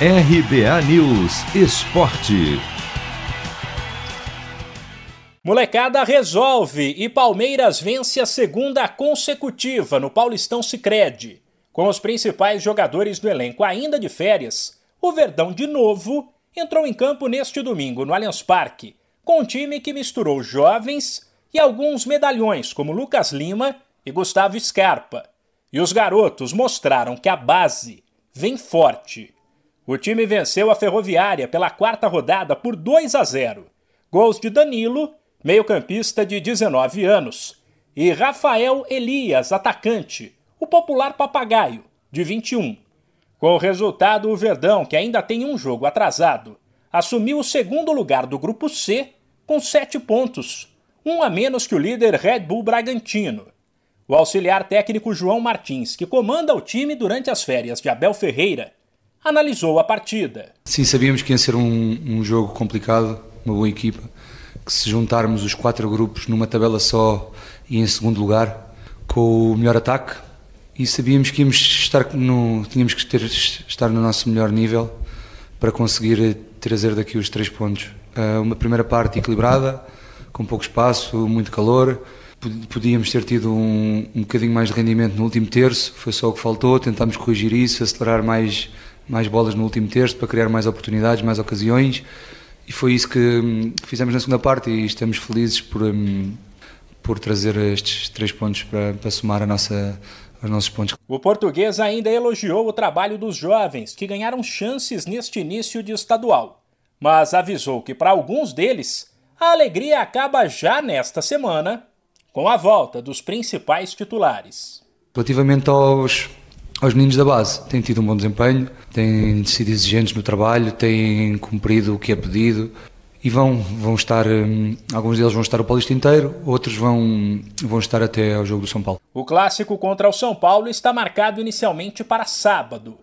RBA News Esporte. Molecada resolve e Palmeiras vence a segunda consecutiva no Paulistão Sicredi. Com os principais jogadores do elenco ainda de férias, o Verdão de novo entrou em campo neste domingo no Allianz Parque, com um time que misturou jovens e alguns medalhões como Lucas Lima e Gustavo Scarpa. E os garotos mostraram que a base vem forte. O time venceu a Ferroviária pela quarta rodada por 2 a 0. Gols de Danilo, meio-campista de 19 anos, e Rafael Elias, atacante, o popular papagaio, de 21. Com o resultado, o Verdão, que ainda tem um jogo atrasado, assumiu o segundo lugar do grupo C com sete pontos, um a menos que o líder Red Bull Bragantino. O auxiliar técnico João Martins, que comanda o time durante as férias de Abel Ferreira, analisou a partida. Sim, sabíamos que ia ser um, um jogo complicado, uma boa equipa, que se juntarmos os quatro grupos numa tabela só e em segundo lugar, com o melhor ataque, e sabíamos que íamos estar no, tínhamos que ter, estar no nosso melhor nível para conseguir trazer daqui os três pontos. Uh, uma primeira parte equilibrada, com pouco espaço, muito calor. Podíamos ter tido um, um bocadinho mais de rendimento no último terço, foi só o que faltou. Tentámos corrigir isso, acelerar mais mais bolas no último terço para criar mais oportunidades, mais ocasiões e foi isso que, hum, fizemos na segunda parte e estamos felizes por, hum, por trazer estes três pontos para, para somar a nossa, os nossos pontos. O português ainda elogiou o trabalho dos jovens que ganharam chances neste início de estadual, mas avisou que para alguns deles a alegria acaba já nesta semana com a volta dos principais titulares. Relativamente aos aos meninos da base. Têm tido um bom desempenho, têm sido exigentes no trabalho, têm cumprido o que é pedido e vão, vão estar, hum, alguns deles vão estar o Paulista inteiro, outros vão, vão estar até ao jogo do São Paulo. O clássico contra o São Paulo está marcado inicialmente para sábado.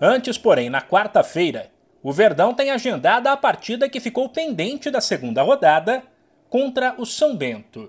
Antes, porém, na quarta-feira, o Verdão tem agendada a partida que ficou pendente da segunda rodada contra o São Bento.